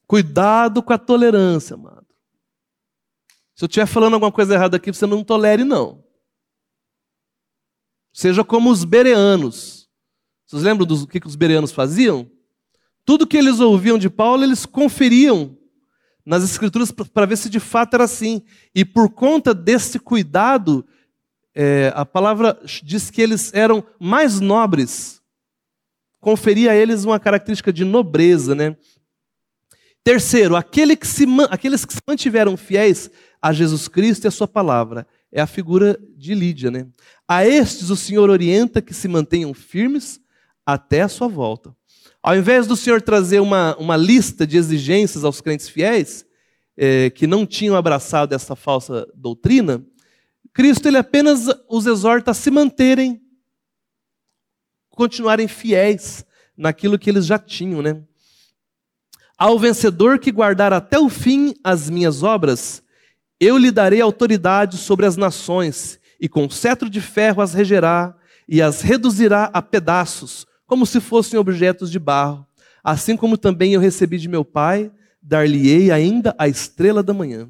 Cuidado com a tolerância, amado. Se eu estiver falando alguma coisa errada aqui, você não tolere, não. Seja como os bereanos. Vocês lembram do que os bereanos faziam? Tudo que eles ouviam de Paulo, eles conferiam nas Escrituras para ver se de fato era assim. E por conta desse cuidado, é, a palavra diz que eles eram mais nobres, conferia a eles uma característica de nobreza. Né? Terceiro, aquele que se, aqueles que se mantiveram fiéis a Jesus Cristo e a Sua palavra. É a figura de Lídia. Né? A estes o Senhor orienta que se mantenham firmes até a sua volta. Ao invés do Senhor trazer uma, uma lista de exigências aos crentes fiéis, é, que não tinham abraçado essa falsa doutrina, Cristo ele apenas os exorta a se manterem, continuarem fiéis naquilo que eles já tinham, né? Ao vencedor que guardar até o fim as minhas obras, eu lhe darei autoridade sobre as nações, e com cetro de ferro as regerá e as reduzirá a pedaços, como se fossem objetos de barro. Assim como também eu recebi de meu Pai, dar-lhe-ei ainda a estrela da manhã.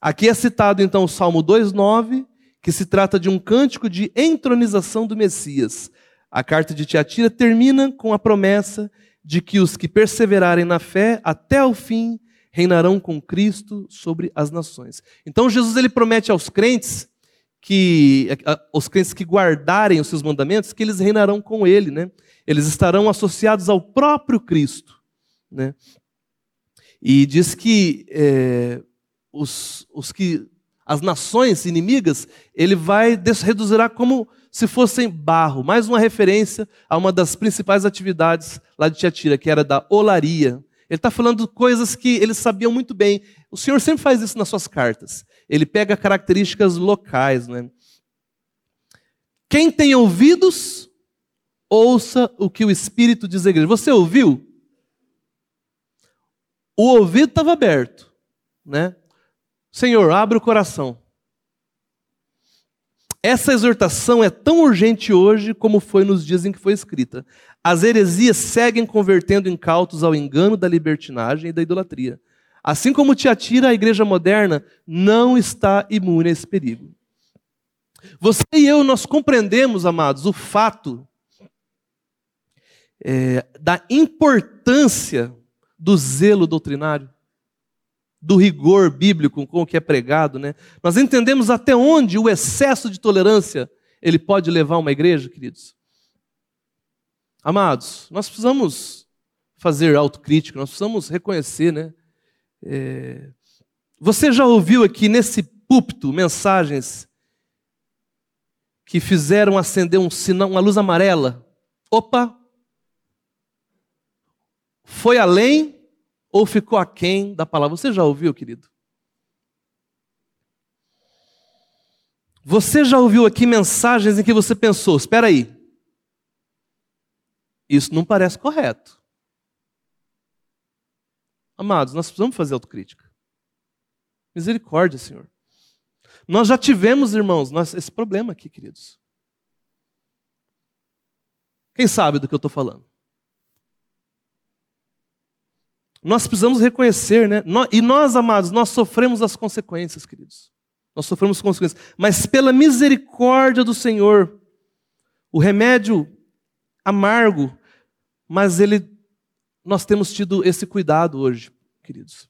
Aqui é citado então o Salmo 2:9, que se trata de um cântico de entronização do Messias. A carta de Tiatira termina com a promessa de que os que perseverarem na fé até o fim reinarão com Cristo sobre as nações. Então Jesus ele promete aos crentes que os crentes que guardarem os seus mandamentos, que eles reinarão com ele, né? Eles estarão associados ao próprio Cristo, né? E diz que é, os, os que as nações inimigas ele vai reduzirá como se fossem barro, mais uma referência a uma das principais atividades lá de Tiatira, que era da olaria. Ele está falando coisas que eles sabiam muito bem. O Senhor sempre faz isso nas suas cartas. Ele pega características locais. Né? Quem tem ouvidos, ouça o que o Espírito diz à igreja. Você ouviu? O ouvido estava aberto. Né? Senhor, abre o coração. Essa exortação é tão urgente hoje como foi nos dias em que foi escrita. As heresias seguem convertendo incautos ao engano da libertinagem e da idolatria. Assim como Tiatira, a igreja moderna não está imune a esse perigo. Você e eu, nós compreendemos, amados, o fato é, da importância do zelo doutrinário do rigor bíblico com o que é pregado, né? Nós entendemos até onde o excesso de tolerância ele pode levar uma igreja, queridos. Amados, nós precisamos fazer autocrítica, nós precisamos reconhecer, né? É... Você já ouviu aqui nesse púlpito mensagens que fizeram acender um sinal, uma luz amarela? Opa! Foi além ou ficou aquém da palavra? Você já ouviu, querido? Você já ouviu aqui mensagens em que você pensou: espera aí, isso não parece correto. Amados, nós precisamos fazer autocrítica. Misericórdia, Senhor. Nós já tivemos, irmãos, nós, esse problema aqui, queridos. Quem sabe do que eu estou falando? Nós precisamos reconhecer, né? E nós, amados, nós sofremos as consequências, queridos. Nós sofremos as consequências. Mas pela misericórdia do Senhor, o remédio amargo, mas ele, nós temos tido esse cuidado hoje, queridos.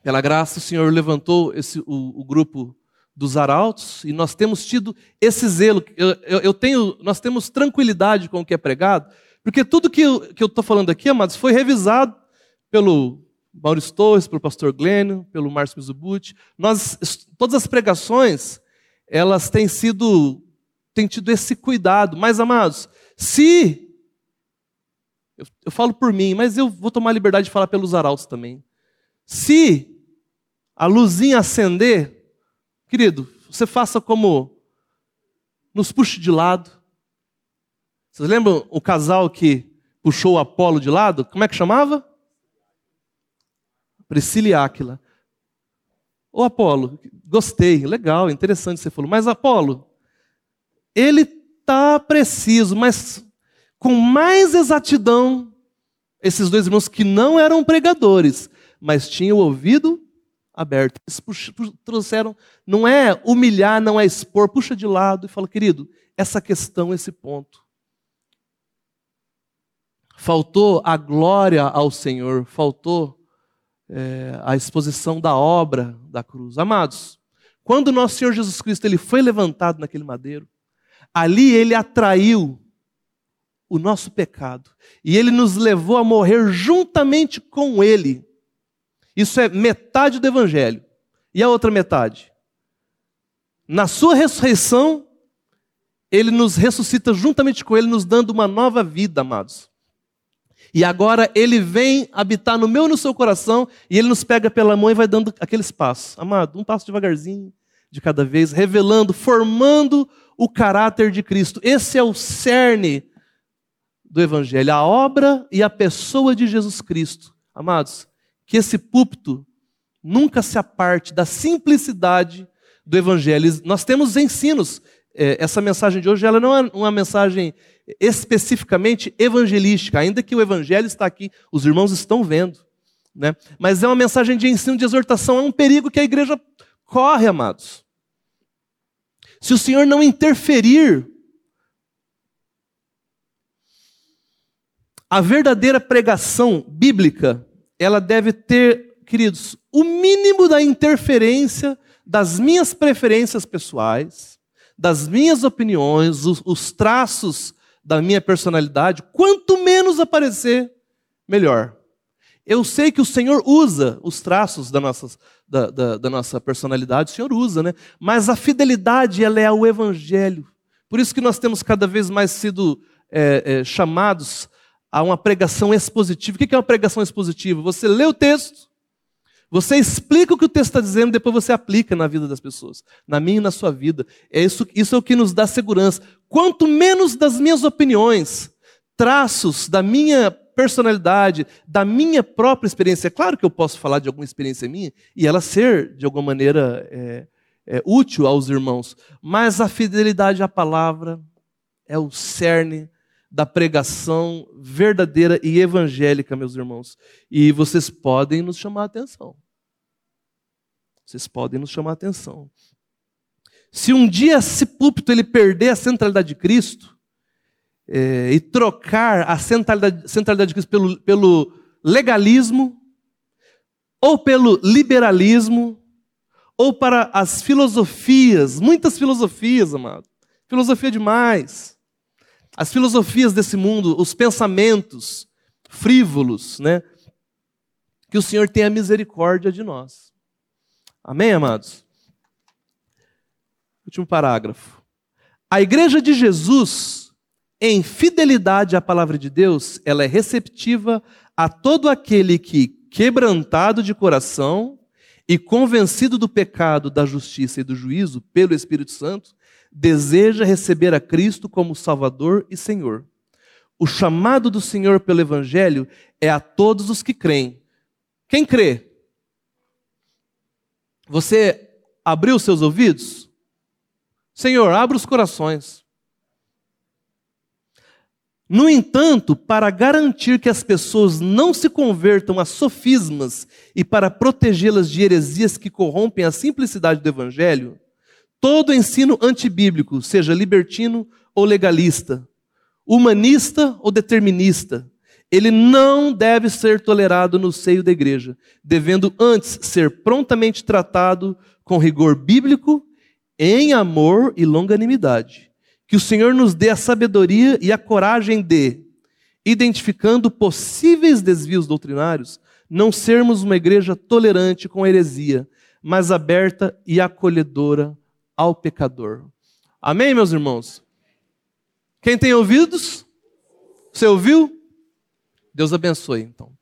Pela graça, o Senhor levantou esse, o, o grupo dos arautos e nós temos tido esse zelo. Eu, eu, eu, tenho, nós temos tranquilidade com o que é pregado, porque tudo que eu estou falando aqui, amados, foi revisado pelo Maurício Torres, pelo pastor Glênio, pelo Márcio Mizubuti. Nós, todas as pregações, elas têm sido, têm tido esse cuidado. Mas, amados, se eu, eu falo por mim, mas eu vou tomar a liberdade de falar pelos arautos também. Se a luzinha acender, querido, você faça como nos puxe de lado. Vocês lembram o casal que puxou o Apolo de lado? Como é que chamava? Priscila e Áquila. Ô Apolo, gostei, legal, interessante você falou. Mas Apolo, ele está preciso, mas com mais exatidão, esses dois irmãos que não eram pregadores, mas tinham o ouvido aberto. Eles trouxeram, não é humilhar, não é expor, puxa de lado e fala, querido, essa questão, esse ponto. Faltou a glória ao Senhor, faltou é, a exposição da obra da cruz. Amados, quando nosso Senhor Jesus Cristo ele foi levantado naquele madeiro, ali ele atraiu o nosso pecado e ele nos levou a morrer juntamente com ele. Isso é metade do evangelho. E a outra metade? Na sua ressurreição, ele nos ressuscita juntamente com ele, nos dando uma nova vida, amados. E agora ele vem habitar no meu e no seu coração, e ele nos pega pela mão e vai dando aqueles passos. Amado, um passo devagarzinho, de cada vez, revelando, formando o caráter de Cristo. Esse é o cerne do Evangelho, a obra e a pessoa de Jesus Cristo. Amados, que esse púlpito nunca se aparte da simplicidade do Evangelho. Nós temos ensinos. É, essa mensagem de hoje ela não é uma mensagem especificamente evangelística, ainda que o Evangelho está aqui, os irmãos estão vendo. Né? Mas é uma mensagem de ensino, de exortação, é um perigo que a igreja corre, amados. Se o Senhor não interferir, a verdadeira pregação bíblica ela deve ter, queridos, o mínimo da interferência das minhas preferências pessoais, das minhas opiniões, os, os traços da minha personalidade. Quanto menos aparecer, melhor. Eu sei que o Senhor usa os traços da nossa, da, da, da, nossa personalidade, o Senhor usa, né? Mas a fidelidade, ela é ao Evangelho. Por isso que nós temos cada vez mais sido é, é, chamados a uma pregação expositiva. O que é uma pregação expositiva? Você lê o texto, você explica o que o texto está dizendo, depois você aplica na vida das pessoas, na minha e na sua vida. É isso, isso é o que nos dá segurança. Quanto menos das minhas opiniões, traços da minha personalidade, da minha própria experiência. É claro que eu posso falar de alguma experiência minha e ela ser, de alguma maneira, é, é, útil aos irmãos, mas a fidelidade à palavra é o cerne da pregação verdadeira e evangélica, meus irmãos. E vocês podem nos chamar a atenção. Vocês podem nos chamar a atenção. Se um dia esse púlpito ele perder a centralidade de Cristo é, e trocar a centralidade, centralidade de Cristo pelo, pelo legalismo, ou pelo liberalismo, ou para as filosofias, muitas filosofias, amado. Filosofia demais as filosofias desse mundo, os pensamentos frívolos, né? Que o Senhor tenha misericórdia de nós. Amém, amados? Último parágrafo. A igreja de Jesus, em fidelidade à palavra de Deus, ela é receptiva a todo aquele que, quebrantado de coração e convencido do pecado, da justiça e do juízo pelo Espírito Santo, deseja receber a Cristo como Salvador e Senhor. O chamado do Senhor pelo Evangelho é a todos os que creem. Quem crê? Você abriu seus ouvidos? Senhor, abra os corações. No entanto, para garantir que as pessoas não se convertam a sofismas e para protegê-las de heresias que corrompem a simplicidade do Evangelho, Todo ensino antibíblico, seja libertino ou legalista, humanista ou determinista, ele não deve ser tolerado no seio da igreja, devendo antes ser prontamente tratado com rigor bíblico, em amor e longanimidade. Que o Senhor nos dê a sabedoria e a coragem de, identificando possíveis desvios doutrinários, não sermos uma igreja tolerante com heresia, mas aberta e acolhedora ao pecador. Amém, meus irmãos? Quem tem ouvidos? Você ouviu? Deus abençoe, então.